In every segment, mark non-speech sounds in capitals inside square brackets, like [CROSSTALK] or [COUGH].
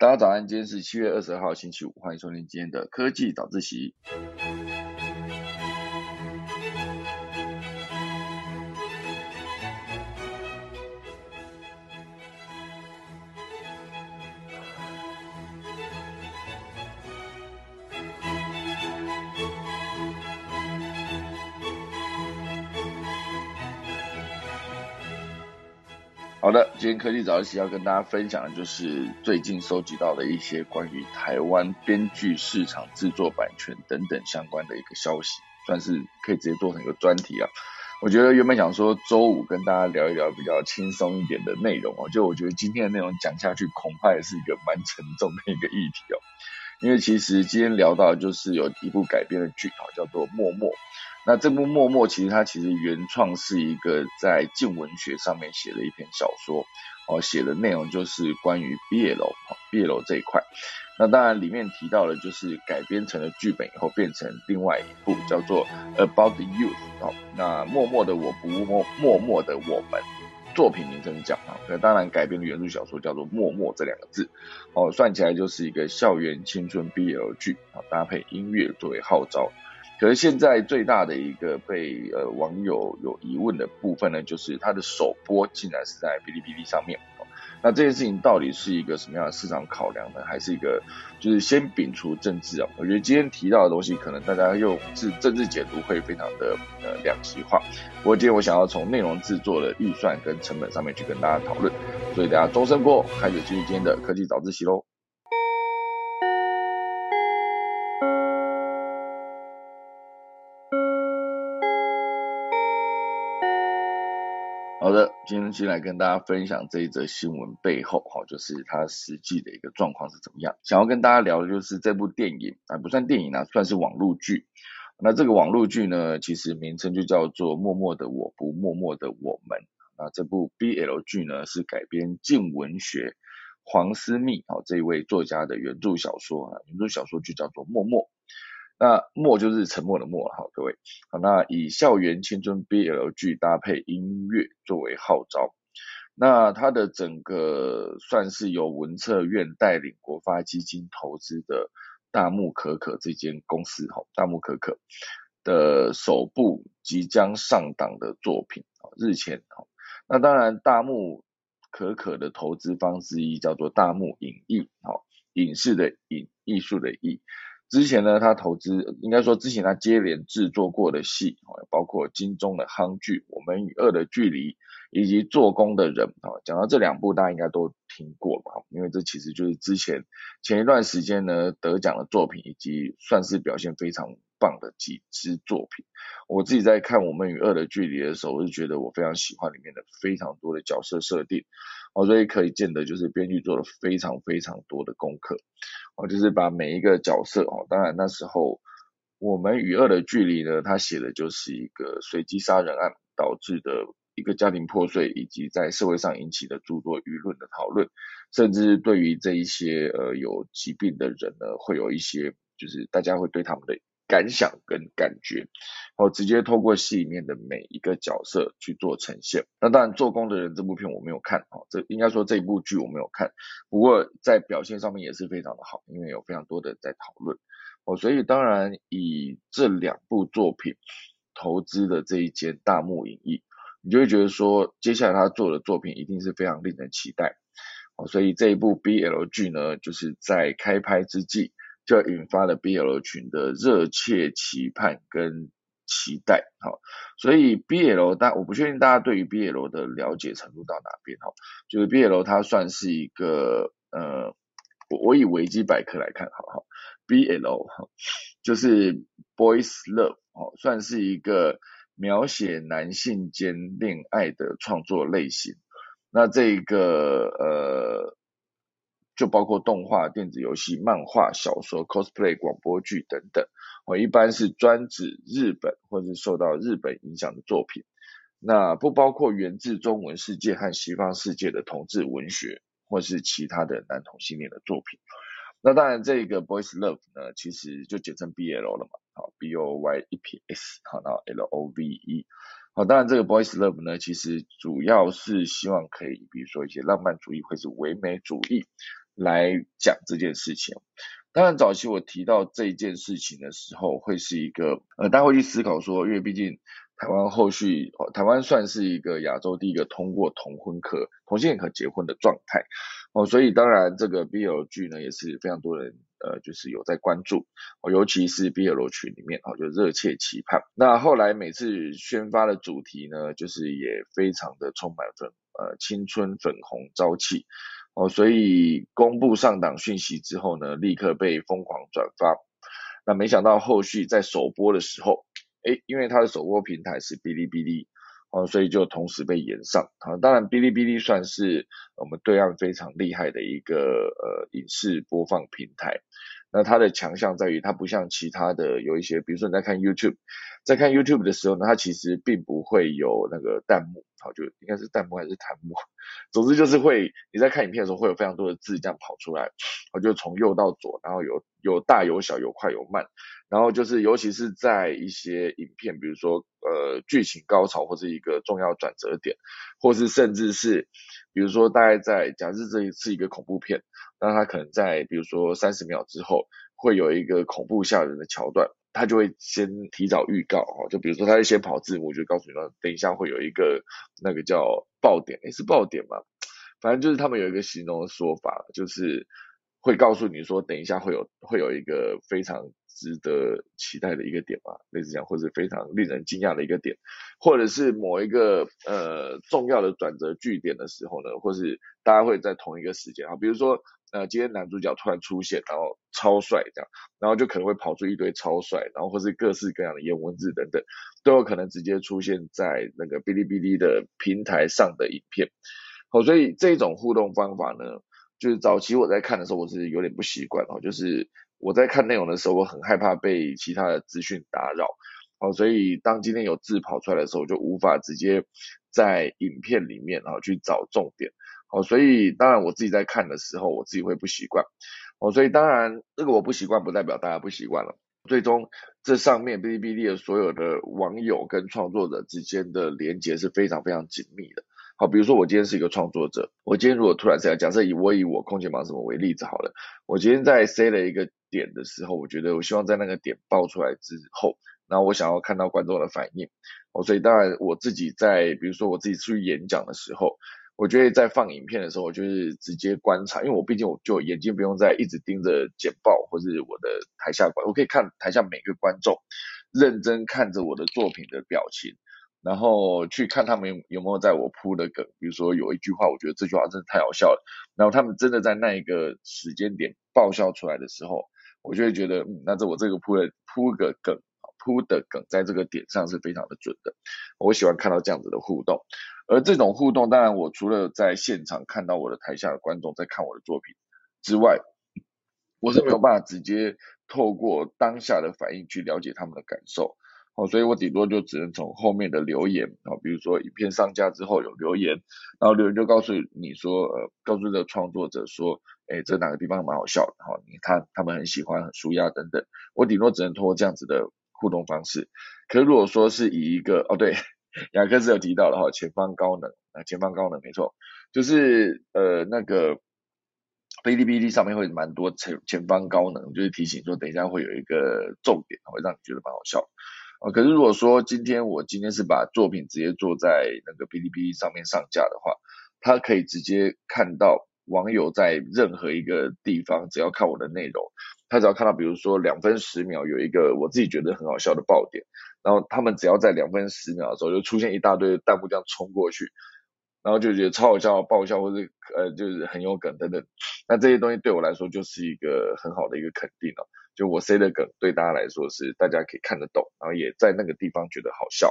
大家早安，今天是七月二十二号星期五，欢迎收听今天的科技早自习。好的，今天科技早自习要跟大家分享的就是最近收集到的一些关于台湾编剧市场、制作版权等等相关的一个消息，算是可以直接做成一个专题啊。我觉得原本想说周五跟大家聊一聊比较轻松一点的内容哦，就我觉得今天的内容讲下去恐怕也是一个蛮沉重的一个议题哦，因为其实今天聊到就是有一部改编的剧啊，叫做《默默》。那这部《默默》其实它其实原创是一个在静文学上面写的一篇小说，哦，写的内容就是关于毕业楼，毕业楼这一块。那当然里面提到了就是改编成了剧本以后变成另外一部叫做《About the Youth》哦，那默默的我不默默默的我们，作品名称讲啊，那当然改编的原著小说叫做《默默》这两个字，哦，算起来就是一个校园青春毕业剧啊，搭配音乐作为号召。可是现在最大的一个被呃网友有疑问的部分呢，就是它的首播竟然是在哔哩哔哩上面。那这件事情到底是一个什么样的市场考量呢？还是一个就是先摒除政治啊？我觉得今天提到的东西，可能大家用是政治解读会非常的呃两极化。不过今天我想要从内容制作的预算跟成本上面去跟大家讨论，所以大家钟声过，开始进入今天的科技早自习喽。好的，今天先来跟大家分享这一则新闻背后，哈，就是它实际的一个状况是怎么样。想要跟大家聊的就是这部电影啊，不算电影啊，算是网络剧。那这个网络剧呢，其实名称就叫做《默默的我不默默的我们》。那这部 BL 剧呢，是改编静文学黄思密啊这一位作家的原著小说啊，原著小说就叫做《默默》。那默就是沉默的默，好各位，好那以校园青春 BL 剧搭配音乐作为号召，那它的整个算是由文策院带领国发基金投资的大木可可这间公司，哈大木可可的首部即将上档的作品，日前，那当然大木可可的投资方之一叫做大木影艺，好影视的影，艺术的艺。之前呢，他投资应该说之前他接连制作过的戏，包括金钟的夯剧《我们与恶的距离》，以及做工的人啊，讲到这两部大家应该都听过吧？因为这其实就是之前前一段时间呢得奖的作品，以及算是表现非常棒的几支作品。我自己在看《我们与恶的距离》的时候，我就觉得我非常喜欢里面的非常多的角色设定，哦，所以可以见得就是编剧做了非常非常多的功课。哦，就是把每一个角色哦，当然那时候我们与恶的距离呢，他写的就是一个随机杀人案导致的一个家庭破碎，以及在社会上引起的诸多舆论的讨论，甚至对于这一些呃有疾病的人呢，会有一些就是大家会对他们的感想跟感觉，哦，直接透过戏里面的每一个角色去做呈现。那当然做工的人这部片我没有看哦，这应该说这一部剧我没有看。不过在表现上面也是非常的好，因为有非常多的在讨论哦，所以当然以这两部作品投资的这一间大幕影艺，你就会觉得说接下来他做的作品一定是非常令人期待哦，所以这一部 BL 剧呢，就是在开拍之际就引发了 BL 群的热切期盼跟期待，好，所以 BL 大我不确定大家对于 BL 的了解程度到哪边哈，就是 BL 它算是一个呃，我我以维基百科来看，好好，BL 就是 Boys Love 哦，算是一个描写男性间恋爱的创作类型，那这个呃。就包括动画、电子游戏、漫画、小说、cosplay、广播剧等等，我一般是专指日本或是受到日本影响的作品，那不包括源自中文世界和西方世界的同志文学或是其他的男同性恋的作品。那当然，这个 boys love 呢，其实就简称 BL 了嘛，好，B O Y E P S，好，然后 L O V E，好，当然这个 boys love 呢，其实主要是希望可以，比如说一些浪漫主义或是唯美主义。来讲这件事情。当然，早期我提到这件事情的时候，会是一个呃，大家会去思考说，因为毕竟台湾后续，台湾算是一个亚洲第一个通过同婚可同性可结婚的状态哦，所以当然这个 BL 剧呢也是非常多人呃就是有在关注哦，尤其是 BL 群里面哦就热切期盼。那后来每次宣发的主题呢，就是也非常的充满粉呃青春粉红朝气。哦，所以公布上档讯息之后呢，立刻被疯狂转发。那没想到后续在首播的时候，诶，因为它的首播平台是哔哩哔哩，哦，所以就同时被延上。啊，当然哔哩哔哩算是我们对岸非常厉害的一个呃影视播放平台。那它的强项在于，它不像其他的有一些，比如说你在看 YouTube，在看 YouTube 的时候呢，它其实并不会有那个弹幕，好，就应该是弹幕还是弹幕，总之就是会你在看影片的时候会有非常多的字这样跑出来，我就从右到左，然后有有大有小，有快有慢，然后就是尤其是在一些影片，比如说呃剧情高潮或者一个重要转折点，或是甚至是比如说大概在假设这一次一个恐怖片。那他可能在比如说三十秒之后会有一个恐怖吓人的桥段，他就会先提早预告哦，就比如说他会先跑字幕，就告诉你说等一下会有一个那个叫爆点，诶是爆点吗？反正就是他们有一个形容的说法，就是会告诉你说等一下会有会有一个非常值得期待的一个点嘛，类似讲，或者非常令人惊讶的一个点，或者是某一个呃重要的转折据点的时候呢，或是大家会在同一个时间啊，比如说。呃，今天男主角突然出现，然后超帅这样，然后就可能会跑出一堆超帅，然后或是各式各样的颜文字等等，都有可能直接出现在那个哔哩哔哩的平台上的影片。好，所以这种互动方法呢，就是早期我在看的时候，我是有点不习惯哦，就是我在看内容的时候，我很害怕被其他的资讯打扰。好，所以当今天有字跑出来的时候，就无法直接在影片里面啊去找重点。哦，所以当然我自己在看的时候，我自己会不习惯。哦，所以当然这个我不习惯，不代表大家不习惯了。最终这上面哔哩哔哩的所有的网友跟创作者之间的连接是非常非常紧密的。好，比如说我今天是一个创作者，我今天如果突然这样，假设以我以我空间忙什么为例子好了，我今天在塞了一个点的时候，我觉得我希望在那个点爆出来之后，然后我想要看到观众的反应。哦，所以当然我自己在比如说我自己出去演讲的时候。我觉得在放影片的时候，我就是直接观察，因为我毕竟我就眼睛不用再一直盯着简报或是我的台下观，我可以看台下每个观众认真看着我的作品的表情，然后去看他们有没有在我铺的梗，比如说有一句话，我觉得这句话真的太好笑了，然后他们真的在那一个时间点爆笑出来的时候，我就会觉得，嗯，那这我这个铺的铺个梗。铺的梗在这个点上是非常的准的，我喜欢看到这样子的互动，而这种互动，当然我除了在现场看到我的台下的观众在看我的作品之外，我是没有办法直接透过当下的反应去了解他们的感受，哦，所以我顶多就只能从后面的留言，啊，比如说影片上架之后有留言，然后留言就告诉你说，呃，告诉这个创作者说，哎，这哪个地方蛮好笑的，哈，你看他们很喜欢，很舒压等等，我顶多只能通过这样子的。互动方式，可如果说是以一个哦对，[LAUGHS] 雅克斯有提到的哈，前方高能啊，前方高能没错，就是呃那个哔哩哔哩上面会蛮多前前方高能，就是提醒说等一下会有一个重点，会让你觉得蛮好笑啊。可是如果说今天我今天是把作品直接做在那个哔哩哔哩上面上架的话，他可以直接看到网友在任何一个地方，只要看我的内容。他只要看到，比如说两分十秒有一个我自己觉得很好笑的爆点，然后他们只要在两分十秒的时候就出现一大堆弹幕这样冲过去，然后就觉得超好笑、爆笑，或者呃就是很有梗等等，那这些东西对我来说就是一个很好的一个肯定了。就我塞的梗对大家来说是大家可以看得懂，然后也在那个地方觉得好笑。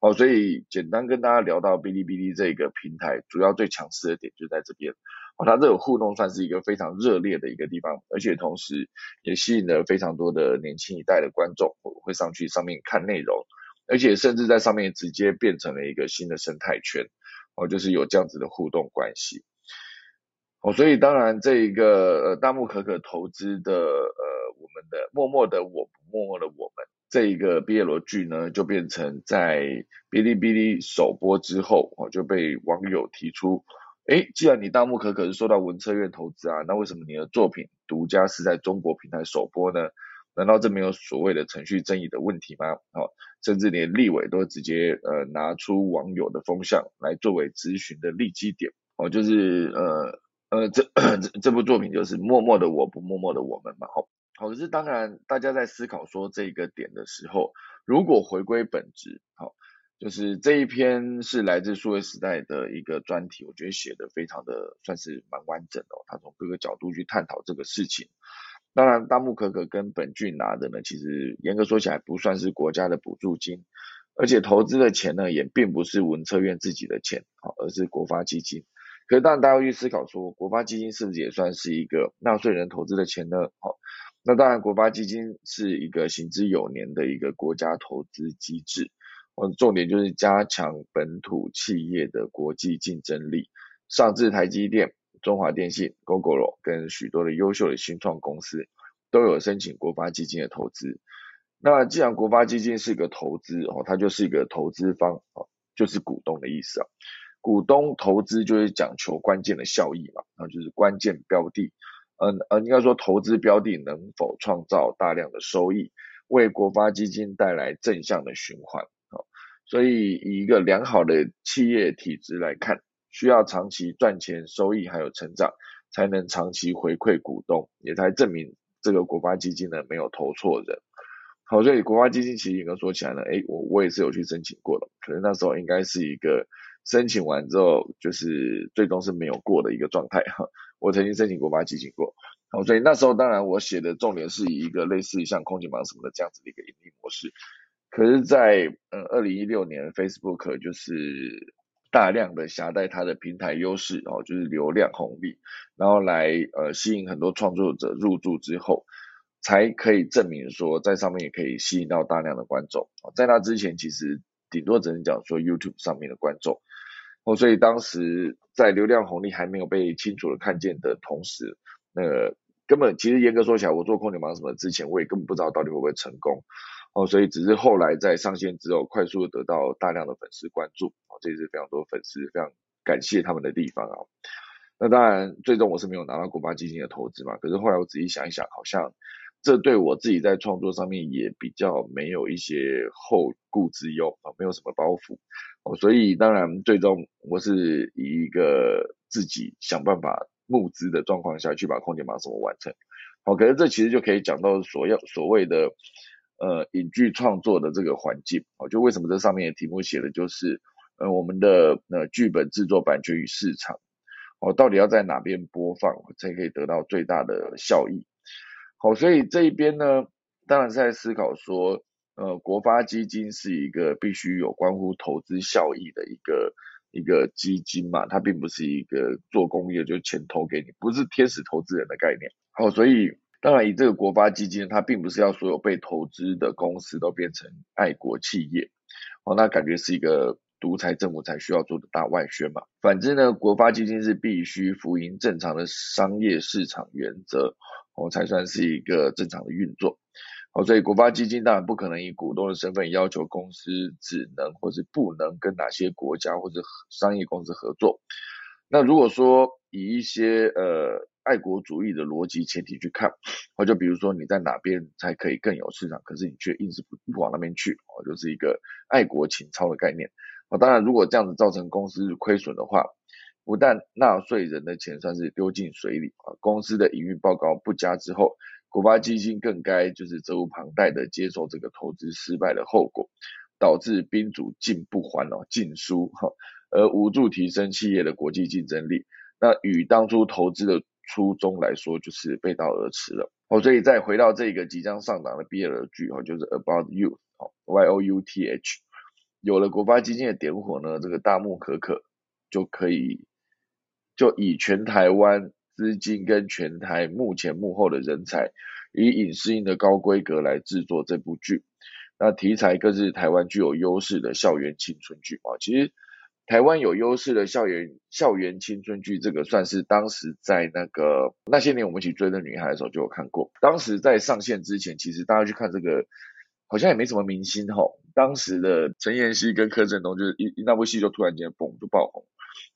好，所以简单跟大家聊到哔哩哔哩这个平台，主要最强势的点就在这边。哦，它这个互动算是一个非常热烈的一个地方，而且同时也吸引了非常多的年轻一代的观众会上去上面看内容，而且甚至在上面直接变成了一个新的生态圈，哦，就是有这样子的互动关系。哦，所以当然这一个呃大木可可投资的呃我们的默默的我不默默的我们这一个毕业罗剧呢，就变成在哔哩哔哩首播之后哦就被网友提出。哎，既然你大木可可是受到文策院投资啊，那为什么你的作品独家是在中国平台首播呢？难道这没有所谓的程序正义的问题吗？哦，甚至连立委都直接呃拿出网友的风向来作为咨询的立基点，哦，就是呃呃这这这部作品就是默默的我不默默的我们嘛，好，好，可是当然大家在思考说这个点的时候，如果回归本质，好，就是这一篇是来自数位时代的一个专题，我觉得写的非常的算是蛮完整的，他从各个角度去探讨这个事情。当然，大木可可跟本俊拿的呢，其实严格说起来不算是国家的补助金，而且投资的钱呢，也并不是文策院自己的钱，好，而是国发基金。可是当然大家会去思考说，国发基金是不是也算是一个纳税人投资的钱呢？好，那当然国发基金是一个行之有年的一个国家投资机制，哦，重点就是加强本土企业的国际竞争力，上至台积电。中华电信、Google 跟许多的优秀的新创公司都有申请国发基金的投资。那既然国发基金是一个投资哦，它就是一个投资方哦，就是股东的意思啊。股东投资就是讲求关键的效益嘛，那就是关键标的。嗯呃，应该说投资标的能否创造大量的收益，为国发基金带来正向的循环哦。所以以一个良好的企业体制来看。需要长期赚钱、收益还有成长，才能长期回馈股东，也才证明这个国发基金呢没有投错人。好，所以国发基金其实应该说起来呢，诶，我我也是有去申请过的，可能那时候应该是一个申请完之后，就是最终是没有过的一个状态哈。我曾经申请国发基金过，好，所以那时候当然我写的重点是以一个类似于像空警榜什么的这样子的一个盈利模式，可是，在嗯二零一六年 Facebook 就是。大量的携带它的平台优势哦，就是流量红利，然后来呃吸引很多创作者入驻之后，才可以证明说在上面也可以吸引到大量的观众。在那之前，其实顶多只能讲说 YouTube 上面的观众哦，所以当时在流量红利还没有被清楚的看见的同时，那根本其实严格说起来，我做空姐忙什么之前，我也根本不知道到底会不会成功。哦，所以只是后来在上线之后，快速得到大量的粉丝关注，哦，这也是非常多粉丝非常感谢他们的地方啊。那当然，最终我是没有拿到国发基金的投资嘛。可是后来我仔细想一想，好像这对我自己在创作上面也比较没有一些后顾之忧啊，没有什么包袱。哦，所以当然最终我是以一个自己想办法募资的状况下去把空间马什么完成。好，可是这其实就可以讲到所要所谓的。呃，影剧创作的这个环境，哦，就为什么这上面的题目写的就是，呃，我们的呃剧本制作版权与市场，哦，到底要在哪边播放才可以得到最大的效益？好，所以这一边呢，当然是在思考说，呃，国发基金是一个必须有关乎投资效益的一个一个基金嘛，它并不是一个做公益就钱投给你，不是天使投资人的概念。好，所以。当然，以这个国发基金，它并不是要所有被投资的公司都变成爱国企业，哦，那感觉是一个独裁政府才需要做的大外宣嘛。反之呢，国发基金是必须符合正常的商业市场原则，哦，才算是一个正常的运作。哦，所以国发基金当然不可能以股东的身份要求公司只能或是不能跟哪些国家或者商业公司合作。那如果说以一些呃。爱国主义的逻辑前提去看，或就比如说你在哪边才可以更有市场，可是你却硬是不不往那边去，哦，就是一个爱国情操的概念。哦，当然如果这样子造成公司亏损的话，不但纳税人的钱算是丢进水里，啊，公司的营运报告不佳之后，国发基金更该就是责无旁贷的接受这个投资失败的后果，导致宾主尽不还哦，尽输哈，而无助提升企业的国际竞争力。那与当初投资的初衷来说就是背道而驰了哦，所以再回到这个即将上档的 BL 剧哦，就是 About You 哦，Y O U T H，有了国发基金的点火呢，这个大木可可就可以就以全台湾资金跟全台目前幕后的人才，以影视音的高规格来制作这部剧，那题材更是台湾具有优势的校园青春剧啊，其实。台湾有优势的校园校园青春剧，这个算是当时在那个那些年我们一起追的女孩的时候就有看过。当时在上线之前，其实大家去看这个，好像也没什么明星吼。当时的陈妍希跟柯震东就是一那部戏就突然间嘣就爆红，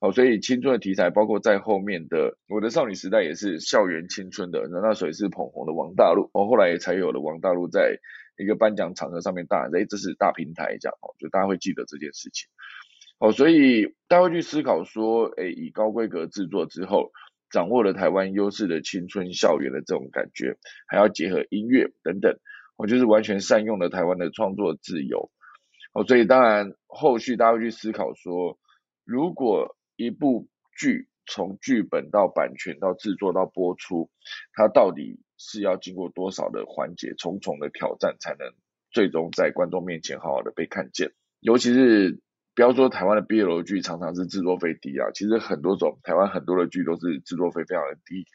哦，所以青春的题材包括在后面的《我的少女时代》也是校园青春的，那那时候也是捧红的王大陆，哦，后来也才有了王大陆在一个颁奖场合上面大喊，哎，这是大平台这样，哦，就大家会记得这件事情。哦，所以大家会去思考说，哎，以高规格制作之后，掌握了台湾优势的青春校园的这种感觉，还要结合音乐等等，我就是完全善用了台湾的创作自由。哦，所以当然后续大家会去思考说，如果一部剧从剧本到版权到制作到播出，它到底是要经过多少的环节、重重的挑战，才能最终在观众面前好好的被看见？尤其是。不要说台湾的 BL 剧常常是制作费低啊，其实很多种台湾很多的剧都是制作费非常的低。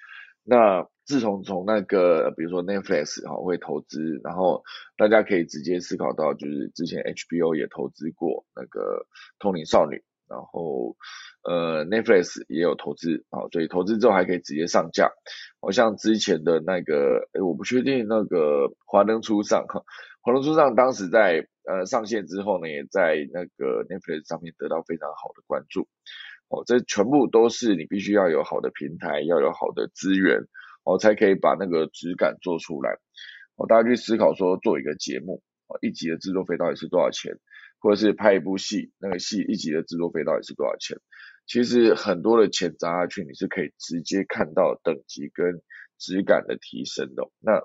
那自从从那个比如说 Netflix 哈会投资，然后大家可以直接思考到，就是之前 HBO 也投资过那个通灵少女，然后呃 Netflix 也有投资啊，所以投资之后还可以直接上架。好像之前的那个，诶我不确定那个华灯初上哈，华灯初上当时在。呃，上线之后呢，也在那个 Netflix 上面得到非常好的关注。哦，这全部都是你必须要有好的平台，要有好的资源，哦，才可以把那个质感做出来。哦，大家去思考说，做一个节目，哦，一集的制作费到底是多少钱？或者是拍一部戏，那个戏一集的制作费到底是多少钱？其实很多的钱砸下去，你是可以直接看到等级跟质感的提升的。那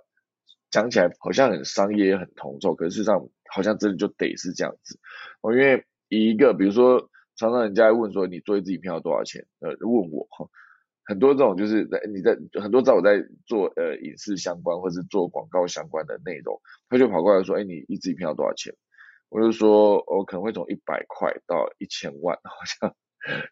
讲起来好像很商业，很同奏，可是事实上。好像真的就得是这样子，哦，因为一个比如说，常常人家问说你做一支影片要多少钱？呃，问我哈，很多这种就是在你在很多在我在做呃影视相关或是做广告相关的内容，他就跑过来说，哎，你一支影片要多少钱？我就说，我可能会从一百块到一千万，好像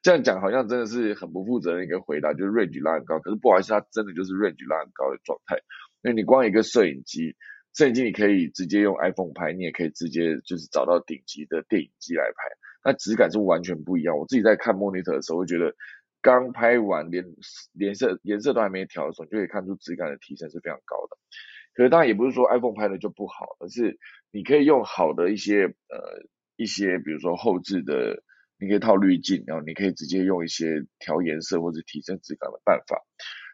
这样讲好像真的是很不负责任一个回答，就是 range 拉很高，可是不好意思，它真的就是 range 拉很高的状态，因为你光一个摄影机。摄影机你可以直接用 iPhone 拍，你也可以直接就是找到顶级的电影机来拍，那质感是完全不一样。我自己在看 monitor 的时候，会觉得刚拍完连颜色颜色都还没调的时候，就可以看出质感的提升是非常高的。可是当然也不是说 iPhone 拍的就不好，而是你可以用好的一些呃一些，比如说后置的，你可以套滤镜，然后你可以直接用一些调颜色或者提升质感的办法。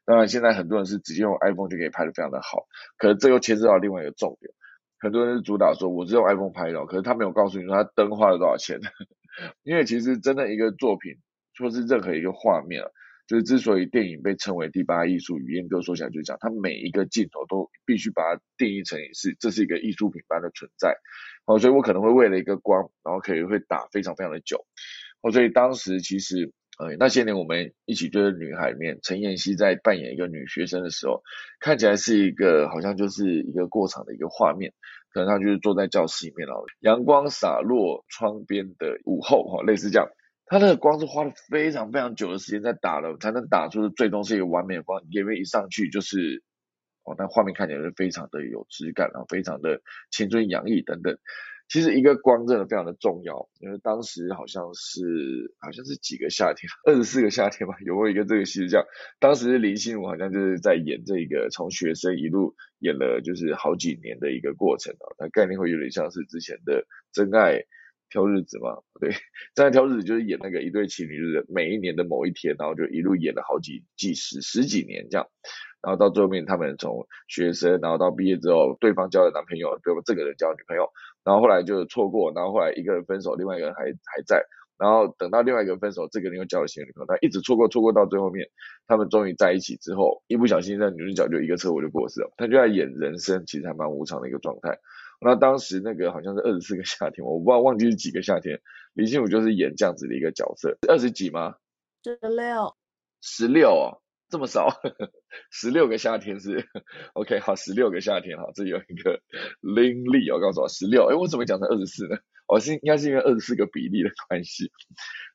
当然，现在很多人是直接用 iPhone 就可以拍的非常的好，可是这又牵涉到另外一个重点，很多人是主打说我是用 iPhone 拍的，可是他没有告诉你说他灯花了多少钱，[LAUGHS] 因为其实真的一个作品，或是任何一个画面啊，就是之所以电影被称为第八艺术，语言哥说起来就讲，它每一个镜头都必须把它定义成是这是一个艺术品般的存在，哦，所以我可能会为了一个光，然后可以会打非常非常的久，哦，所以当时其实。呃，那些年我们一起追的女孩里面，陈妍希在扮演一个女学生的时候，看起来是一个好像就是一个过场的一个画面，可能她就是坐在教室里面，然后阳光洒落窗边的午后，哈，类似这样，她那个光是花了非常非常久的时间在打了，才能打出最终是一个完美的光，因为一上去就是，哦，那画面看起来是非常的有质感，然后非常的青春洋溢等等。其实一个光真的非常的重要，因为当时好像是好像是几个夏天，二十四个夏天吧，有过一个这个戏是这样，当时林心如好像就是在演这个从学生一路演了就是好几年的一个过程啊，那概念会有点像是之前的真爱挑日子嘛，对，真爱挑日子就是演那个一对情侣，就是每一年的某一天，然后就一路演了好几几十十几年这样。然后到最后面，他们从学生，然后到毕业之后，对方交了男朋友，对吧？这个人交了女朋友，然后后来就错过，然后后来一个人分手，另外一个人还还在，然后等到另外一个人分手，这个人又交了新的女朋友，他一直错过，错过到最后面，他们终于在一起之后，一不小心那女主角就一个车祸就过世了，他就在演人生，其实还蛮无常的一个状态。那当时那个好像是二十四个夏天，我不知道忘记是几个夏天，林心如就是演这样子的一个角色，二十几吗？十六，十六哦。这么少，十六个夏天是 OK 好，十六个夏天哈，这有一个灵力，我告诉我十六，哎，我怎么讲成二十四呢？我是应该是因为二十四个比例的关系。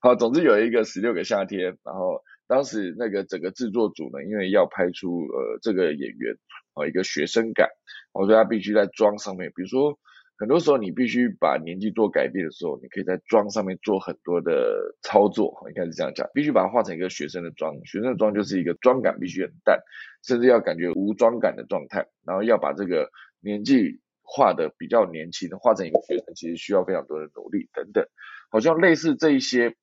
好，总之有一个十六个夏天，然后当时那个整个制作组呢，因为要拍出呃这个演员啊一个学生感，我说他必须在妆上面，比如说。很多时候你必须把年纪做改变的时候，你可以在妆上面做很多的操作，应该是这样讲，必须把它画成一个学生的妆，学生的妆就是一个妆感必须很淡，甚至要感觉无妆感的状态，然后要把这个年纪画的比较年轻，画成一个学生，其实需要非常多的努力等等，好像类似这一些，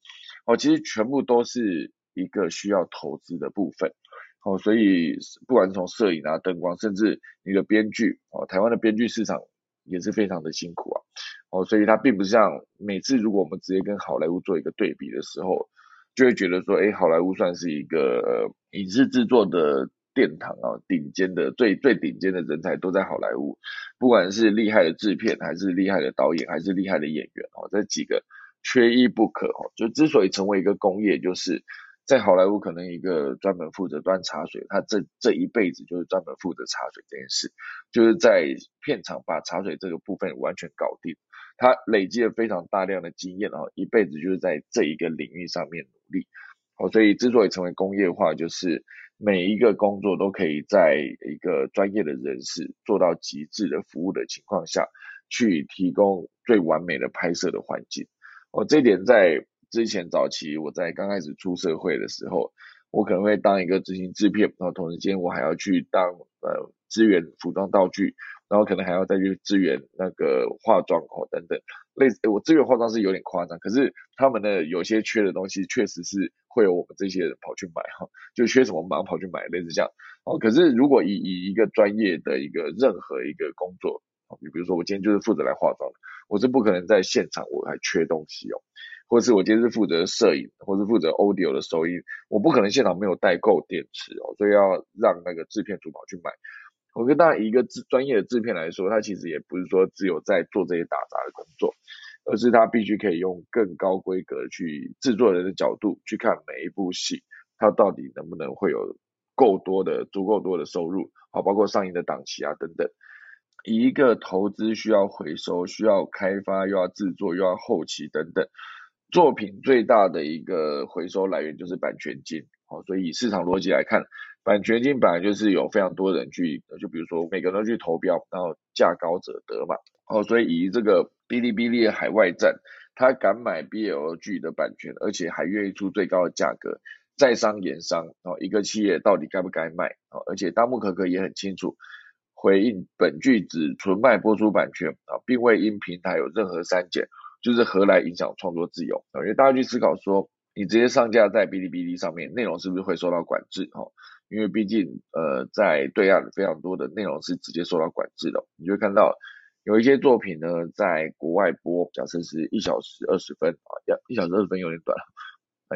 哦，其实全部都是一个需要投资的部分。哦，所以不管是从摄影啊、灯光，甚至你的编剧，哦，台湾的编剧市场也是非常的辛苦啊。哦，所以它并不像每次如果我们直接跟好莱坞做一个对比的时候，就会觉得说，哎，好莱坞算是一个影视制作的殿堂啊，顶尖的最最顶尖的人才都在好莱坞，不管是厉害的制片，还是厉害的导演，还是厉害的演员，哦，这几个缺一不可哦。就之所以成为一个工业，就是在好莱坞可能一个专门负责端茶水，他这这一辈子就是专门负责茶水这件事，就是在片场把茶水这个部分完全搞定。他累积了非常大量的经验哦，一辈子就是在这一个领域上面努力，哦，所以之所以成为工业化，就是每一个工作都可以在一个专业的人士做到极致的服务的情况下，去提供最完美的拍摄的环境。哦，这点在之前早期我在刚开始出社会的时候，我可能会当一个执行制片，然后同时间我还要去当呃支援服装道具。然后可能还要再去支援那个化妆哦等等，类似我支援化妆是有点夸张，可是他们的有些缺的东西确实是会有我们这些人跑去买哈，就缺什么马上跑去买，类似这样哦。可是如果以以一个专业的一个任何一个工作，你比如说我今天就是负责来化妆，我是不可能在现场我还缺东西哦，或是我今天是负责摄影，或是负责 audio 的收音，我不可能现场没有带够电池哦，所以要让那个制片主跑去买。我觉得，当然，以一个制专业的制片来说，他其实也不是说只有在做这些打杂的工作，而是他必须可以用更高规格去制作人的角度去看每一部戏，他到底能不能会有够多的、足够多的收入，好，包括上映的档期啊等等。一个投资需要回收、需要开发、又要制作、又要后期等等，作品最大的一个回收来源就是版权金，好，所以以市场逻辑来看。版权金本来就是有非常多人去，就比如说每个人都去投标，然后价高者得嘛。哦，所以以这个哔哩哔哩的海外站，他敢买 BL 剧的版权，而且还愿意出最高的价格，在商言商。哦，一个企业到底该不该卖？哦，而且大木可可也很清楚，回应本剧只纯卖播出版权啊，并未因平台有任何删减，就是何来影响创作自由？因为大家去思考说，你直接上架在哔哩哔哩上面，内容是不是会受到管制？哈。因为毕竟，呃，在对岸非常多的内容是直接受到管制的。你就会看到有一些作品呢，在国外播，假设是一小时二十分啊，要一小时二十分有点短，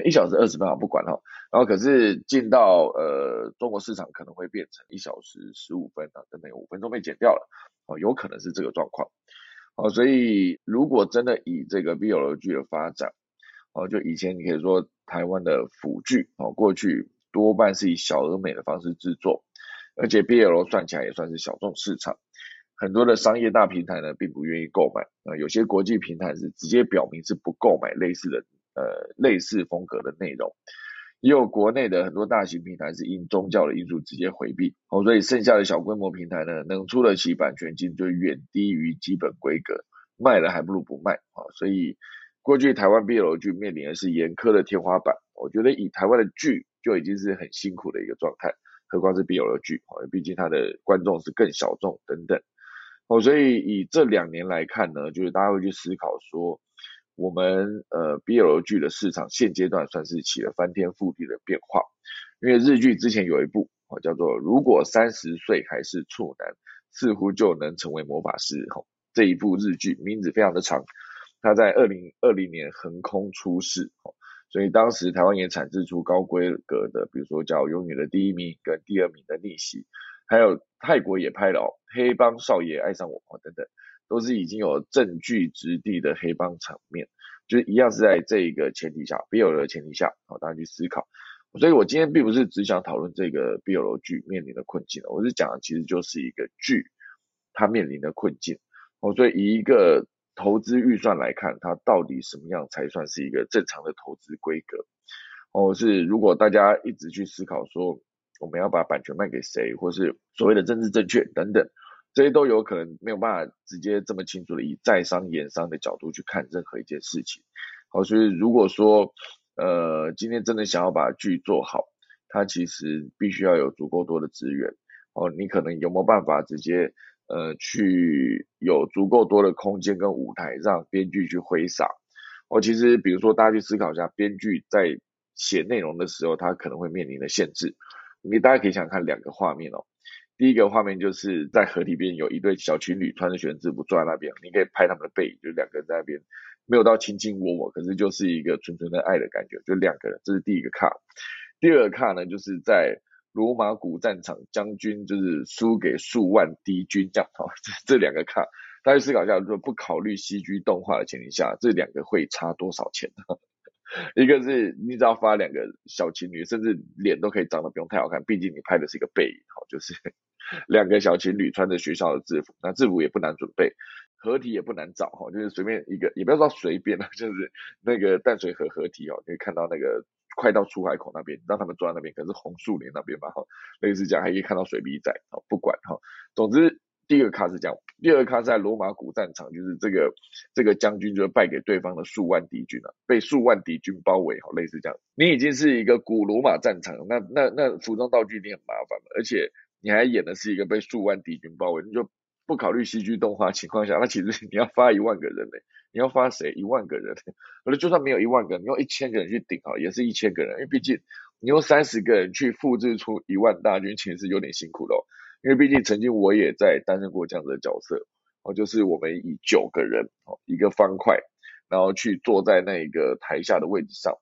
一小时二十分啊不管哈。然后可是进到呃中国市场可能会变成一小时十五分啊，等等五分钟被剪掉了，哦，有可能是这个状况。哦，所以如果真的以这个 BL 剧的发展，哦，就以前你可以说台湾的腐剧哦，过去。多半是以小而美的方式制作，而且 BL 算起来也算是小众市场，很多的商业大平台呢并不愿意购买，啊，有些国际平台是直接表明是不购买类似的呃类似风格的内容，也有国内的很多大型平台是因宗教的因素直接回避，哦，所以剩下的小规模平台呢能出得起版权金就远低于基本规格，卖了还不如不卖啊，所以过去台湾 BL 剧面临的是严苛的天花板，我觉得以台湾的剧。就已经是很辛苦的一个状态，何况是 BL 剧哦，毕竟它的观众是更小众等等哦，所以以这两年来看呢，就是大家会去思考说，我们呃 BL 剧的市场现阶段算是起了翻天覆地的变化，因为日剧之前有一部哦叫做《如果三十岁还是处男，似乎就能成为魔法师》哦，这一部日剧名字非常的长，它在二零二零年横空出世。所以当时台湾也产制出高规格的，比如说叫《永远的第一名》跟第二名的逆袭，还有泰国也拍了哦《黑帮少爷爱上我》等等，都是已经有证据质地的黑帮场面，就是一样是在这一个前提下，BL 的前提下，好大家去思考。所以我今天并不是只想讨论这个 BL 剧面临的困境我是讲的其实就是一个剧它面临的困境。哦，所以以一个投资预算来看，它到底什么样才算是一个正常的投资规格？哦，是如果大家一直去思考说我们要把版权卖给谁，或是所谓的政治正确等等，这些都有可能没有办法直接这么清楚的以在商言商的角度去看任何一件事情。好，所以如果说呃今天真的想要把剧做好，它其实必须要有足够多的资源。哦，你可能有没有办法直接？呃，去有足够多的空间跟舞台让编剧去挥洒，哦，其实比如说大家去思考一下，编剧在写内容的时候，他可能会面临的限制。你大家可以想看两个画面哦。第一个画面就是在河堤边有一对小情侣穿着学生制服坐在那边，你可以拍他们的背影，就两个人在那边，没有到卿卿我我，可是就是一个纯纯的爱的感觉，就两个人，这是第一个卡。第二个卡呢，就是在罗马古战场，将军就是输给数万敌军这样，哈，这这两个卡，大家思考一下，如果不考虑 CG 动画的前提下，这两个会差多少钱？一个是你只要发两个小情侣，甚至脸都可以长得不用太好看，毕竟你拍的是一个背影，哈，就是 [LAUGHS] 两个小情侣穿着学校的制服，那制服也不难准备，合体也不难找，哈，就是随便一个，也不要说随便了，[LAUGHS] 就是那个淡水河合体哦，可以看到那个快到出海口那边，让他们坐在那边，可是红树林那边嘛，哈，类似这样，还可以看到水笔仔，哦，不管哈，总之。第二个卡是这样，第二个卡在罗马古战场，就是这个这个将军就败给对方的数万敌军了，被数万敌军包围，好类似这样。你已经是一个古罗马战场，那那那服装道具一定很麻烦而且你还演的是一个被数万敌军包围，你就不考虑戏剧动画情况下，那其实你要发一万个人呢，你要发谁？一万个人，我说就算没有一万个，你用一千个人去顶啊，也是一千个人，因为毕竟你用三十个人去复制出一万大军，其实有点辛苦喽。因为毕竟曾经我也在担任过这样的角色，哦，就是我们以九个人，哦，一个方块，然后去坐在那一个台下的位置上，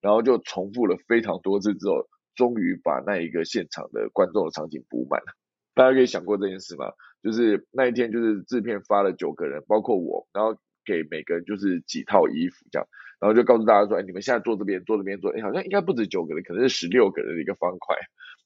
然后就重复了非常多次之后，终于把那一个现场的观众的场景补满了。大家可以想过这件事吗？就是那一天就是制片发了九个人，包括我，然后给每个人就是几套衣服这样，然后就告诉大家说，哎，你们现在坐这边，坐这边坐，哎，好像应该不止九个人，可能是十六个人的一个方块，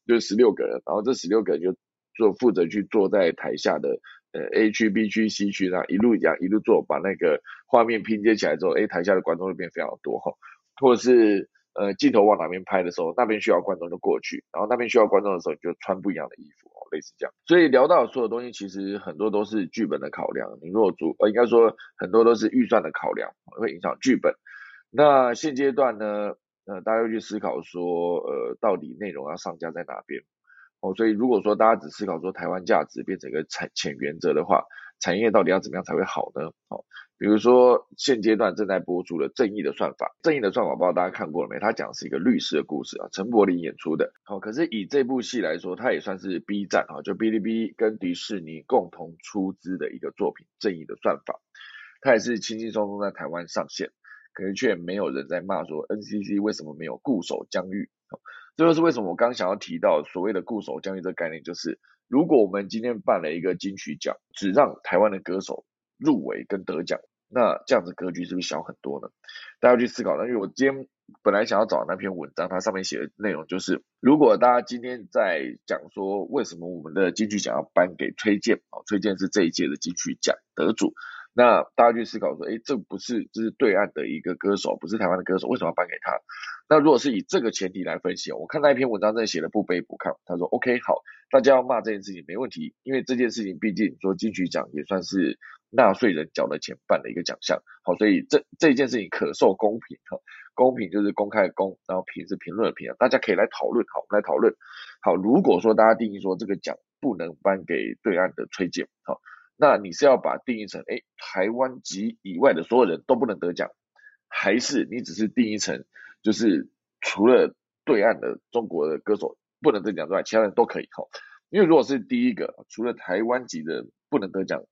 就是十六个人，然后这十六个人就。做负责去坐在台下的呃 A 区 B 区 C 区然后一路讲一路做，把那个画面拼接起来之后，哎台下的观众会变非常多哈，或者是呃镜头往哪边拍的时候，那边需要观众就过去，然后那边需要观众的时候你就穿不一样的衣服哦，类似这样。所以聊到所有东西，其实很多都是剧本的考量，你如果主呃应该说很多都是预算的考量，会影响剧本。那现阶段呢，呃大家要去思考说，呃到底内容要上架在哪边？哦，所以如果说大家只思考说台湾价值变成一个产浅原则的话，产业到底要怎么样才会好呢？哦，比如说现阶段正在播出的《正义的算法》，《正义的算法》不知道大家看过了没？它讲的是一个律师的故事啊，陈柏霖演出的。好，可是以这部戏来说，它也算是 B 站啊，就哔哩哔哩跟迪士尼共同出资的一个作品，《正义的算法》，它也是轻轻松松在台湾上线，可是却没有人在骂说 NCC 为什么没有固守疆域。这就是为什么我刚想要提到所谓的固守疆域这个概念，就是如果我们今天办了一个金曲奖，只让台湾的歌手入围跟得奖，那这样子格局是不是小很多呢？大家去思考。那因为我今天本来想要找那篇文章，它上面写的内容就是，如果大家今天在讲说为什么我们的金曲奖要颁给崔健，哦，崔健是这一届的金曲奖得主。那大家去思考说，哎，这不是这是对岸的一个歌手，不是台湾的歌手，为什么要颁给他？那如果是以这个前提来分析，我看那一篇文章真的写的不卑不亢。他说，OK，好，大家要骂这件事情没问题，因为这件事情毕竟说金曲奖也算是纳税人缴的钱办的一个奖项，好，所以这这件事情可受公平哈，公平就是公开的公，然后评是评论的评，大家可以来讨论，好，我们来讨论。好，如果说大家定义说这个奖不能颁给对岸的崔健，好。那你是要把定义成，哎，台湾及以外的所有人都不能得奖，还是你只是定义成，就是除了对岸的中国的歌手不能得奖之外，其他人都可以哈？因为如果是第一个，除了台湾籍的不能得奖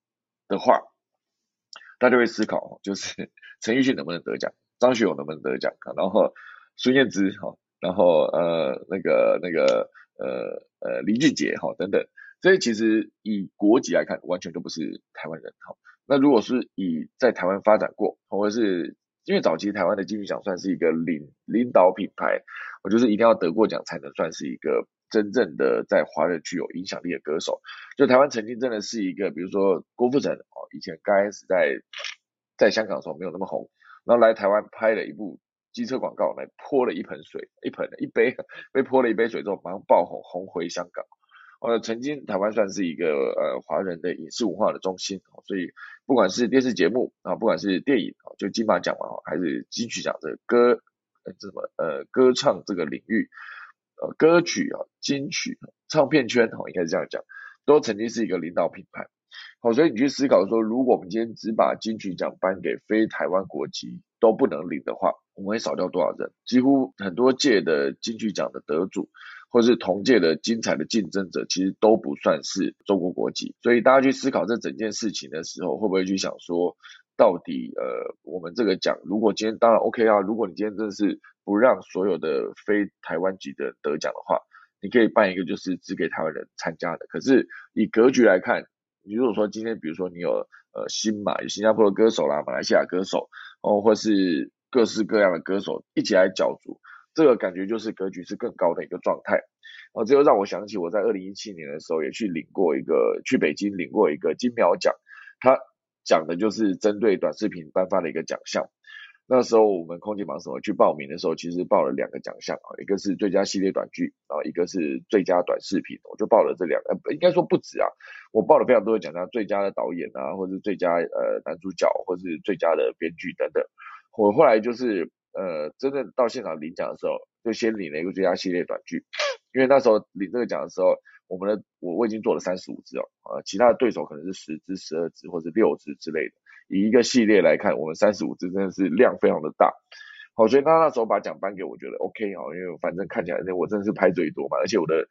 的话，大家会思考，就是 [LAUGHS] 陈奕迅能不能得奖，张学友能不能得奖，然后孙燕姿哈，然后呃那个那个呃呃林俊杰哈等等。所以其实以国籍来看，完全都不是台湾人。好，那如果是以在台湾发展过，或者是因为早期台湾的金曲奖算是一个领领导品牌，我就是一定要得过奖才能算是一个真正的在华人具有影响力的歌手。就台湾曾经真的是一个，比如说郭富城哦，以前刚开始在在香港的时候没有那么红，然后来台湾拍了一部机车广告，来泼了一盆水，一盆一杯 [LAUGHS] 被泼了一杯水之后，马上爆红，红回香港。呃，曾经台湾算是一个呃华人的影视文化的中心，所以不管是电视节目啊，不管是电影啊，就金马奖嘛，还是金曲奖这个歌，呃，什么呃歌唱这个领域，呃歌曲啊，金曲唱片圈哈，应该是这样讲，都曾经是一个领导品牌。好，所以你去思考说，如果我们今天只把金曲奖颁给非台湾国籍都不能领的话，我们会少掉多少人？几乎很多届的金曲奖的得主，或是同届的精彩的竞争者，其实都不算是中国国籍。所以大家去思考这整件事情的时候，会不会去想说，到底呃，我们这个奖，如果今天当然 OK 啊，如果你今天真的是不让所有的非台湾籍的得奖的话，你可以办一个就是只给台湾人参加的。可是以格局来看，你如果说今天比如说你有呃新马有新加坡的歌手啦，马来西亚歌手哦，或是各式各样的歌手一起来角逐，这个感觉就是格局是更高的一个状态。哦，这又让我想起我在二零一七年的时候也去领过一个去北京领过一个金苗奖，它讲的就是针对短视频颁发的一个奖项。那时候我们空姐忙什么去报名的时候，其实报了两个奖项啊，一个是最佳系列短剧然后，一个是最佳短视频，我就报了这两个，应该说不止啊，我报了非常多的奖项，最佳的导演啊，或者是最佳呃男主角，或是最佳的编剧等等。我后来就是呃真正到现场领奖的时候，就先领了一个最佳系列短剧，因为那时候领这个奖的时候，我们的我我已经做了三十五支哦，呃其他的对手可能是十支、十二支或者六支之类的。以一个系列来看，我们三十五支真的是量非常的大，好，所以他那时候把奖颁给我，觉得 OK 哦，因为反正看起来那我真的是拍最多嘛，而且我的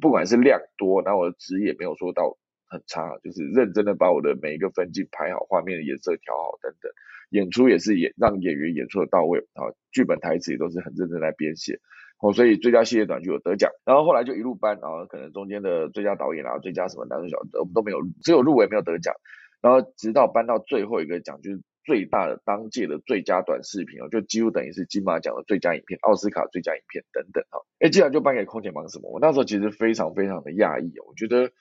不管是量多，然后我的值也没有说到很差，就是认真的把我的每一个分镜拍好，画面的颜色调好等等，演出也是演让演员演出的到位啊，剧本台词也都是很认真在编写，哦，所以最佳系列短剧有得奖，然后后来就一路颁，然后可能中间的最佳导演啊、最佳什么男主角都都没有，只有入围没有得奖。然后直到颁到最后一个奖，就是最大的当届的最佳短视频哦，就几乎等于是金马奖的最佳影片、奥斯卡最佳影片等等哈。哎，既然就颁给空姐忙什么？我那时候其实非常非常的讶异哦。我觉得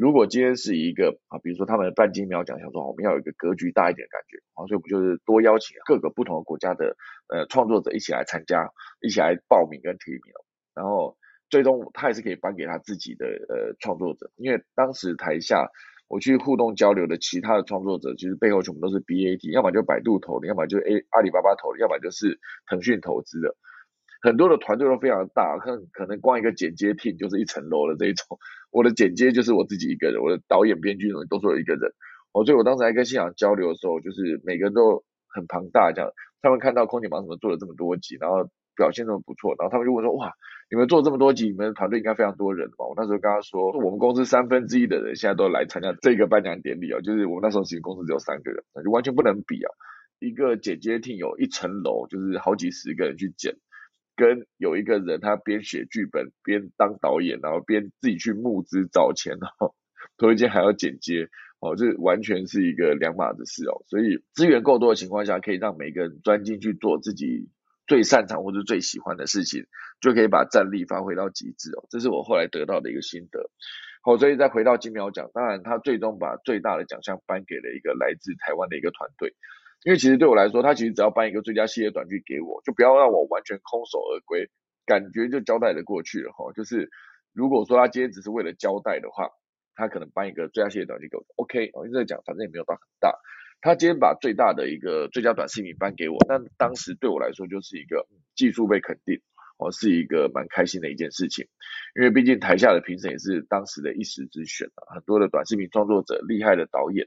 如果今天是一个啊，比如说他们办金秒奖，想说我们要有一个格局大一点的感觉啊，所以我们就是多邀请各个不同的国家的呃创作者一起来参加，一起来报名跟提名。然后最终他也是可以颁给他自己的呃创作者，因为当时台下。我去互动交流的其他的创作者，其实背后全部都是 BAT，要么就百度投的，要么就 A 阿里巴巴投的，要么就是腾讯投资的。很多的团队都非常大，可能可能光一个剪接 team 就是一层楼的这一种。我的剪接就是我自己一个人，我的导演、编剧都是我一个人。哦，所以我当时还跟现场交流的时候，就是每个人都很庞大，这样他们看到空姐忙什么做了这么多集，然后。表现这么不错，然后他们就问说：哇，你们做这么多集，你们团队应该非常多人吧？我那时候跟他说，我们公司三分之一的人现在都来参加这个颁奖典礼哦，就是我们那时候其实公司只有三个人，那就完全不能比啊。一个剪接 team 有一层楼，就是好几十个人去剪，跟有一个人他边写剧本边当导演，然后边自己去募资找钱，然后 [LAUGHS] 头一件还要剪接，哦，这完全是一个两码子事哦。所以资源够多的情况下，可以让每个人专精去做自己。最擅长或者最喜欢的事情，就可以把战力发挥到极致哦。这是我后来得到的一个心得。好，所以再回到金苗奖，当然他最终把最大的奖项颁给了一个来自台湾的一个团队。因为其实对我来说，他其实只要颁一个最佳系列短剧给我，就不要让我完全空手而归，感觉就交代的过去了哈。就是如果说他今天只是为了交代的话，他可能颁一个最佳系列短剧给我，OK 我一直在讲反正也没有到很大。他今天把最大的一个最佳短视频颁给我，那当时对我来说就是一个技术被肯定，哦，是一个蛮开心的一件事情。因为毕竟台下的评审也是当时的一时之选啊，很多的短视频创作者、厉害的导演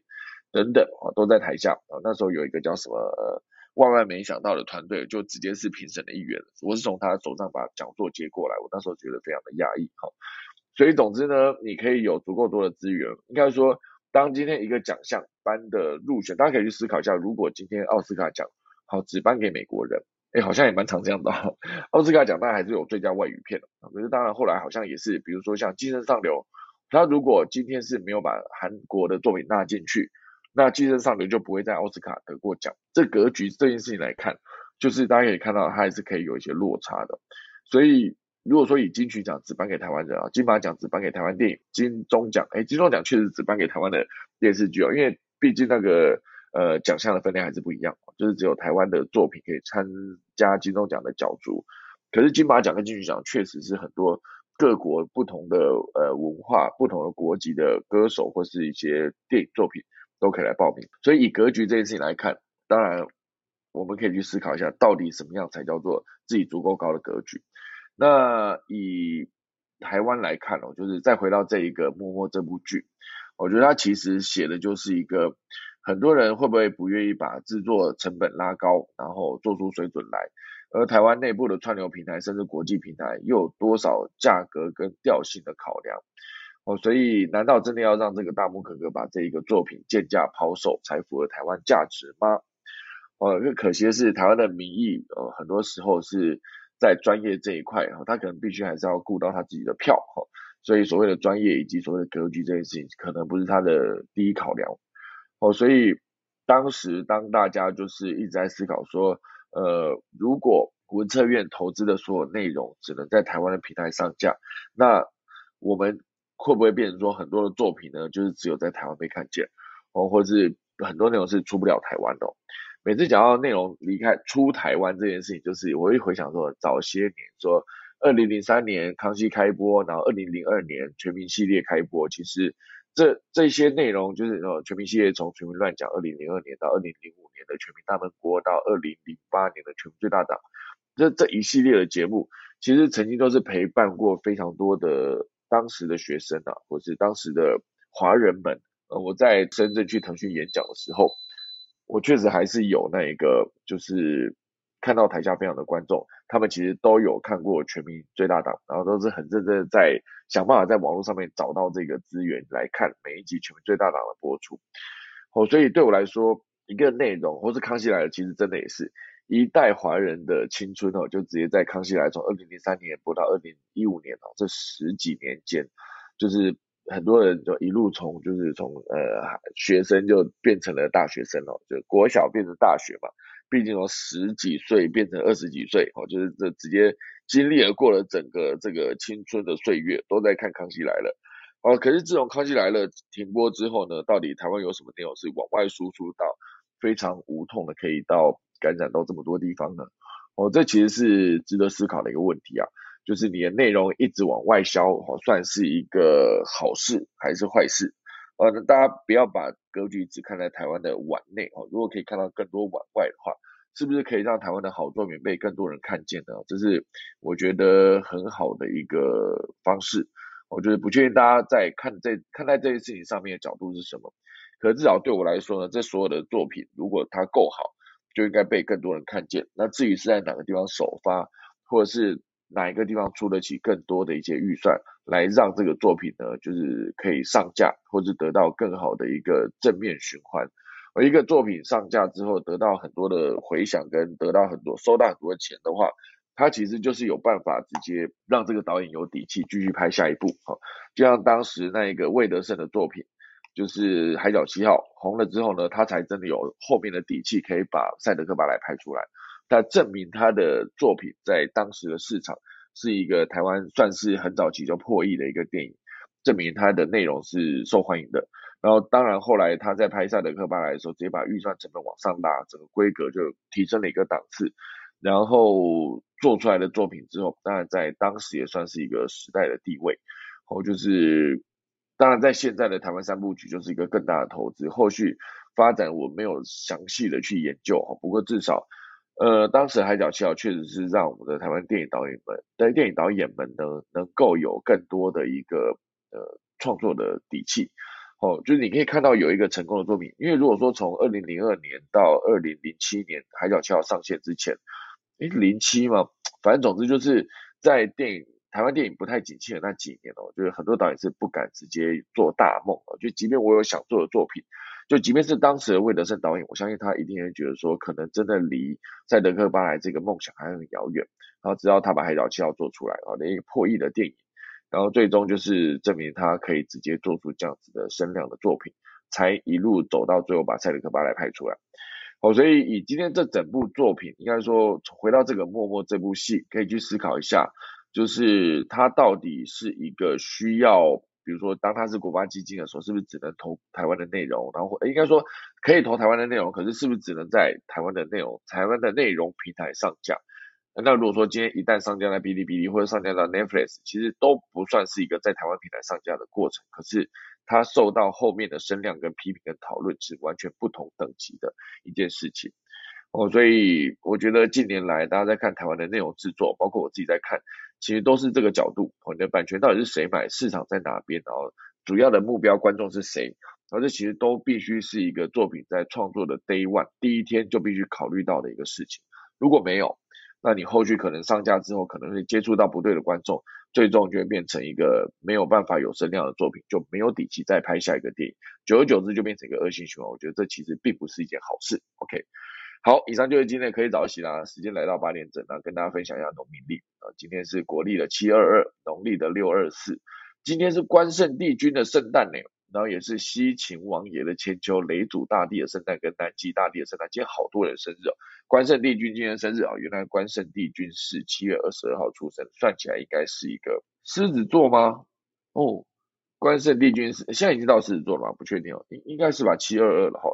等等啊都在台下啊。那时候有一个叫什么呃万万没想到的团队，就直接是评审的一员，我是从他手上把讲座接过来，我那时候觉得非常的压抑哈。所以总之呢，你可以有足够多的资源，应该说。当今天一个奖项颁的入选，大家可以去思考一下，如果今天奥斯卡奖好只颁给美国人，哎，好像也蛮常这样的。奥斯卡奖当然还是有最佳外语片的，可是当然后来好像也是，比如说像《精神上流》，他如果今天是没有把韩国的作品纳进去，那《寄生上流》就不会在奥斯卡得过奖。这格局这件事情来看，就是大家可以看到，它还是可以有一些落差的，所以。如果说以金曲奖只颁给台湾人啊，金马奖只颁给台湾电影，金钟奖，哎，金钟奖确实只颁给台湾的电视剧哦，因为毕竟那个呃奖项的分量还是不一样，就是只有台湾的作品可以参加金钟奖的角逐。可是金马奖跟金曲奖确实是很多各国不同的呃文化、不同的国籍的歌手或是一些电影作品都可以来报名。所以以格局这件事情来看，当然我们可以去思考一下，到底什么样才叫做自己足够高的格局。那以台湾来看哦，就是再回到这一个《默默》这部剧，我觉得它其实写的就是一个很多人会不会不愿意把制作成本拉高，然后做出水准来，而台湾内部的串流平台甚至国际平台又有多少价格跟调性的考量？哦，所以难道真的要让这个大木可可把这一个作品贱价抛售才符合台湾价值吗？哦，更可惜的是台湾的民意，呃，很多时候是在专业这一块，哈，他可能必须还是要顾到他自己的票，哈，所以所谓的专业以及所谓的格局这件事情，可能不是他的第一考量。哦，所以当时当大家就是一直在思考说，呃，如果文策院投资的所有内容只能在台湾的平台上架，那我们会不会变成说很多的作品呢，就是只有在台湾被看见，哦，或者是很多内容是出不了台湾的。每次讲到内容离开出台湾这件事情，就是我会回想说，早些年说二零零三年康熙开播，然后二零零二年全民系列开播，其实这这些内容就是呃全民系列从全民乱讲二零零二年到二零零五年的全民大闷锅到二零零八年的全民最大党，这这一系列的节目，其实曾经都是陪伴过非常多的。当时的学生啊，或是当时的华人们，呃，我在深圳去腾讯演讲的时候，我确实还是有那一个，就是看到台下非常的观众，他们其实都有看过《全民最大党》，然后都是很认真的在想办法在网络上面找到这个资源来看每一集《全民最大党》的播出。哦，所以对我来说，一个内容或是康熙来了，其实真的也是。一代华人的青春哦，就直接在康熙来从二零零三年播到二零一五年哦，这十几年间，就是很多人就一路从就是从呃学生就变成了大学生哦，就国小变成大学嘛，毕竟从十几岁变成二十几岁哦，就是这直接经历了过了整个这个青春的岁月，都在看康熙来了哦。可是自从康熙来了停播之后呢，到底台湾有什么内容是往外输出到非常无痛的可以到？感染到这么多地方呢？哦，这其实是值得思考的一个问题啊，就是你的内容一直往外销，哦，算是一个好事还是坏事？呃，大家不要把格局只看在台湾的碗内哦，如果可以看到更多碗外的话，是不是可以让台湾的好作品被更多人看见呢？这是我觉得很好的一个方式。我觉得不确定大家在看这看待这件事情上面的角度是什么，可至少对我来说呢，这所有的作品如果它够好。就应该被更多人看见。那至于是在哪个地方首发，或者是哪一个地方出得起更多的一些预算，来让这个作品呢，就是可以上架，或者得到更好的一个正面循环。而一个作品上架之后，得到很多的回响，跟得到很多收到很多钱的话，它其实就是有办法直接让这个导演有底气继续拍下一部。哈，就像当时那一个魏德胜的作品。就是《海角七号》红了之后呢，他才真的有后面的底气可以把《赛德克巴莱》拍出来。他证明他的作品在当时的市场是一个台湾算是很早期就破亿的一个电影，证明他的内容是受欢迎的。然后当然后来他在拍《赛德克巴莱》的时候，直接把预算成本往上拉，整个规格就提升了一个档次。然后做出来的作品之后，当然在当时也算是一个时代的地位。后就是。当然，在现在的台湾三部曲就是一个更大的投资，后续发展我没有详细的去研究哈。不过至少，呃，当时海角七号确实是让我们的台湾电影导演们，在电影导演们呢，能够有更多的一个呃创作的底气。哦，就是你可以看到有一个成功的作品，因为如果说从二零零二年到二零零七年海角七号上线之前，诶，零七嘛，反正总之就是在电影。台湾电影不太景气的那几年哦，就是很多导演是不敢直接做大梦哦。就即便我有想做的作品，就即便是当时的魏德胜导演，我相信他一定会觉得说，可能真的离赛德克巴莱这个梦想还很遥远。然后直到他把海角七号做出来啊，一个破亿的电影，然后最终就是证明他可以直接做出这样子的声量的作品，才一路走到最后把赛德克巴莱拍出来。好，所以以今天这整部作品，应该说回到这个默默这部戏，可以去思考一下。就是它到底是一个需要，比如说当它是国发基金的时候，是不是只能投台湾的内容？然后应该说可以投台湾的内容，可是是不是只能在台湾的内容、台湾的内容平台上架？那如果说今天一旦上架在哔哩哔哩或者上架到 Netflix，其实都不算是一个在台湾平台上架的过程，可是它受到后面的声量跟批评跟讨论是完全不同等级的一件事情。哦，所以我觉得近年来大家在看台湾的内容制作，包括我自己在看。其实都是这个角度，你的版权到底是谁买，市场在哪边，然后主要的目标观众是谁，而这其实都必须是一个作品在创作的 day one 第一天就必须考虑到的一个事情。如果没有，那你后续可能上架之后可能会接触到不对的观众，最终就会变成一个没有办法有声量的作品，就没有底气再拍下一个电影，久而久之就变成一个恶性循环。我觉得这其实并不是一件好事。OK。好，以上就是今天可以早起啦。时间来到八点整，那跟大家分享一下农民历啊。今天是国历的七二二，农历的六二四。今天是关圣帝君的圣诞呢，然后也是西秦王爷的千秋，雷祖大帝的圣诞跟南极大帝的圣诞。今天好多人生日哦。关圣帝君今天生日啊，原来关圣帝君是七月二十二号出生，算起来应该是一个狮子座吗？哦，关圣帝君是现在已经到狮子座了吗？不确定哦，应应该是吧，七二二了哈。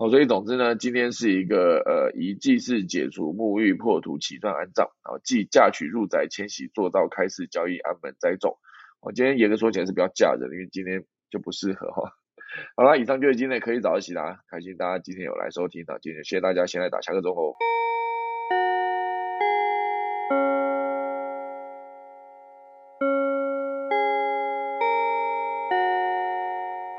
好，所以总之呢，今天是一个呃，以祭祀解除沐浴破土起算安葬，然后即嫁娶入宅迁徙做到开市交易安门栽种。我今天严格说起来是比较嫁人，因为今天就不适合哈。[LAUGHS] 好了，以上就是今天可以早起啦，开心大家今天有来收听啊，今天谢谢大家，先来打下个钟哦。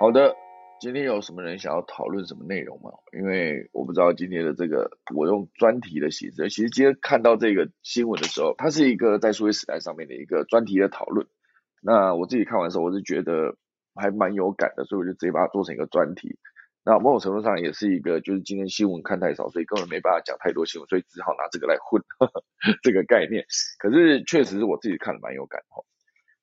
好的。今天有什么人想要讨论什么内容吗？因为我不知道今天的这个，我用专题的形式。其实今天看到这个新闻的时候，它是一个在数位时代上面的一个专题的讨论。那我自己看完的时候，我是觉得还蛮有感的，所以我就直接把它做成一个专题。那某种程度上也是一个，就是今天新闻看太少，所以根本没办法讲太多新闻，所以只好拿这个来混 [LAUGHS] 这个概念。可是确实是我自己看的蛮有感哈。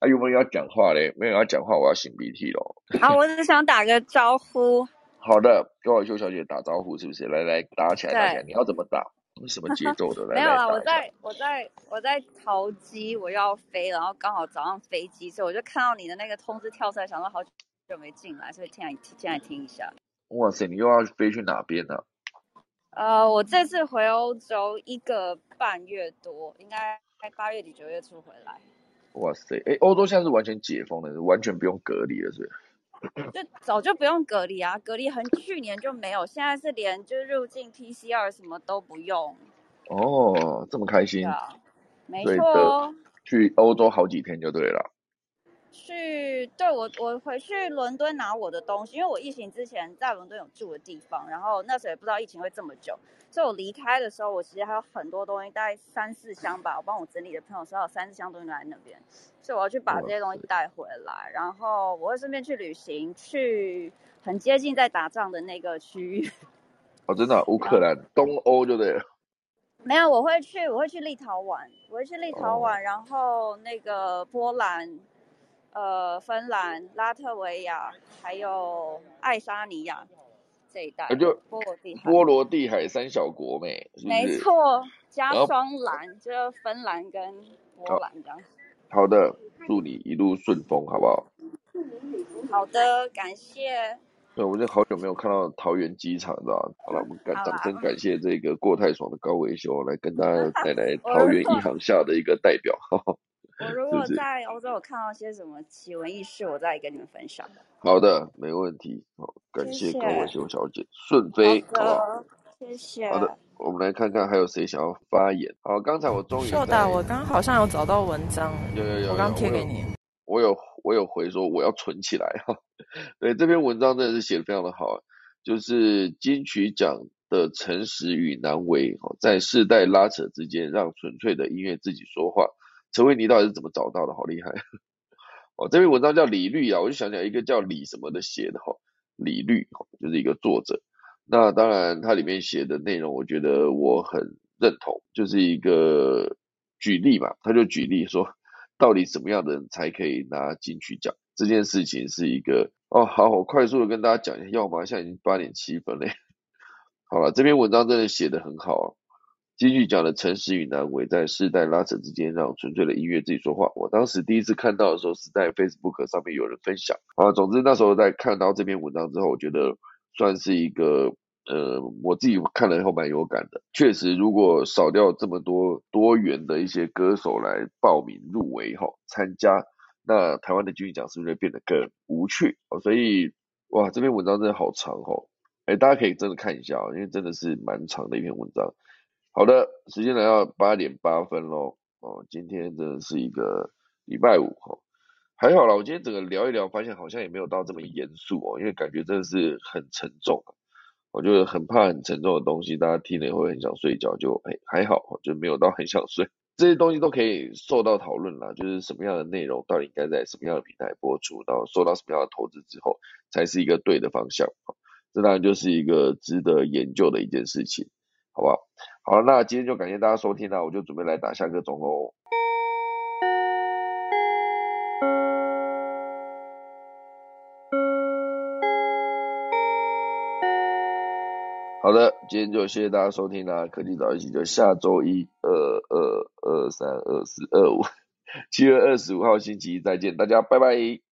啊，有没有要讲话嘞？没有要讲话，我要擤鼻涕喽。好，[LAUGHS] 我只是想打个招呼。[LAUGHS] 好的，跟我秀小姐打招呼，是不是？来来，打起来，打起来！你要怎么打？什么节奏的？[LAUGHS] 来没有啊，我在我在我在淘机，我要飞，然后刚好早上飞机，所以我就看到你的那个通知跳出来，想说好久没进来，所以进来进来听一下。哇塞，你又要飞去哪边呢？呃，我这次回欧洲一个半月多，应该八月底九月初回来。哇塞，哎，欧洲现在是完全解封了，完全不用隔离了，是不是？[LAUGHS] 就早就不用隔离啊，隔离很去年就没有，现在是连就入境 PCR 什么都不用。哦，这么开心。啊没错。去欧洲好几天就对了。去，对我我回去伦敦拿我的东西，因为我疫情之前在伦敦有住的地方，然后那时候也不知道疫情会这么久，所以我离开的时候，我其实还有很多东西，大概三四箱吧，我帮我整理的朋友说有三四箱东西在那边，所以我要去把这些东西带回来，然后我会顺便去旅行，去很接近在打仗的那个区域。[LAUGHS] 哦，真的，乌克兰东欧就对了。没有，我会去，我会去立陶宛，我会去立陶宛，然后那个波兰。呃，芬兰、拉脱维亚还有爱沙尼亚这一带，就波罗的波罗的海三小国没？没错，加双蓝，就是芬兰跟波兰这样。好的，祝你一路顺风，好不好？好的，感谢。对，我就好久没有看到桃园机场了。好了，我们感掌声感谢这个过太爽的高维修来跟大家 [LAUGHS] 带来桃园一航下的一个代表。[LAUGHS] 我如果在欧洲有看到些什么奇闻异事，我再跟你们分享。好的，没问题。好，感谢高文秀小姐，顺飞，好不好？谢谢。好的，我们来看看还有谁想要发言。好，刚才我终于。秀达，我刚好像有找到文章，有有有，我刚贴给你。我有我有回说我要存起来哈。[LAUGHS] 对，这篇文章真的是写的非常的好，就是金曲奖的诚实与难为，在世代拉扯之间，让纯粹的音乐自己说话。陈慧妮到底是怎么找到的？好厉害！[LAUGHS] 哦，这篇文章叫李律啊，我就想起来一个叫李什么的写的哈，李律哈，就是一个作者。那当然，它里面写的内容，我觉得我很认同，就是一个举例嘛，他就举例说，到底什么样的人才可以拿金曲奖？这件事情是一个哦，好，我快速的跟大家讲一下，要吗？现在已经八点七分嘞。[LAUGHS] 好了，这篇文章真的写的很好。金曲奖的诚实与难为，在世代拉扯之间，让纯粹的音乐自己说话。我当时第一次看到的时候，是在 Facebook 上面有人分享啊。总之那时候在看到这篇文章之后，我觉得算是一个呃，我自己看了以后蛮有感的。确实，如果少掉这么多多元的一些歌手来报名入围哈参加，那台湾的金曲奖是不是会变得更无趣？所以哇，这篇文章真的好长哦，哎，大家可以真的看一下哦，因为真的是蛮长的一篇文章。好的，时间来到八点八分喽。哦，今天真的是一个礼拜五哈。还好啦，我今天整个聊一聊，发现好像也没有到这么严肃哦，因为感觉真的是很沉重。我就很怕很沉重的东西，大家听了会很想睡觉，就哎还好，就没有到很想睡。[LAUGHS] 这些东西都可以受到讨论啦，就是什么样的内容到底应该在什么样的平台播出，然后受到什么样的投资之后，才是一个对的方向。这当然就是一个值得研究的一件事情，好不好？好，那今天就感谢大家收听啦，我就准备来打下个钟喽。好的，今天就谢谢大家收听啦，科技早一起就下周一二二二三二四二五 [LAUGHS] 七月二十五号星期一再见，大家拜拜。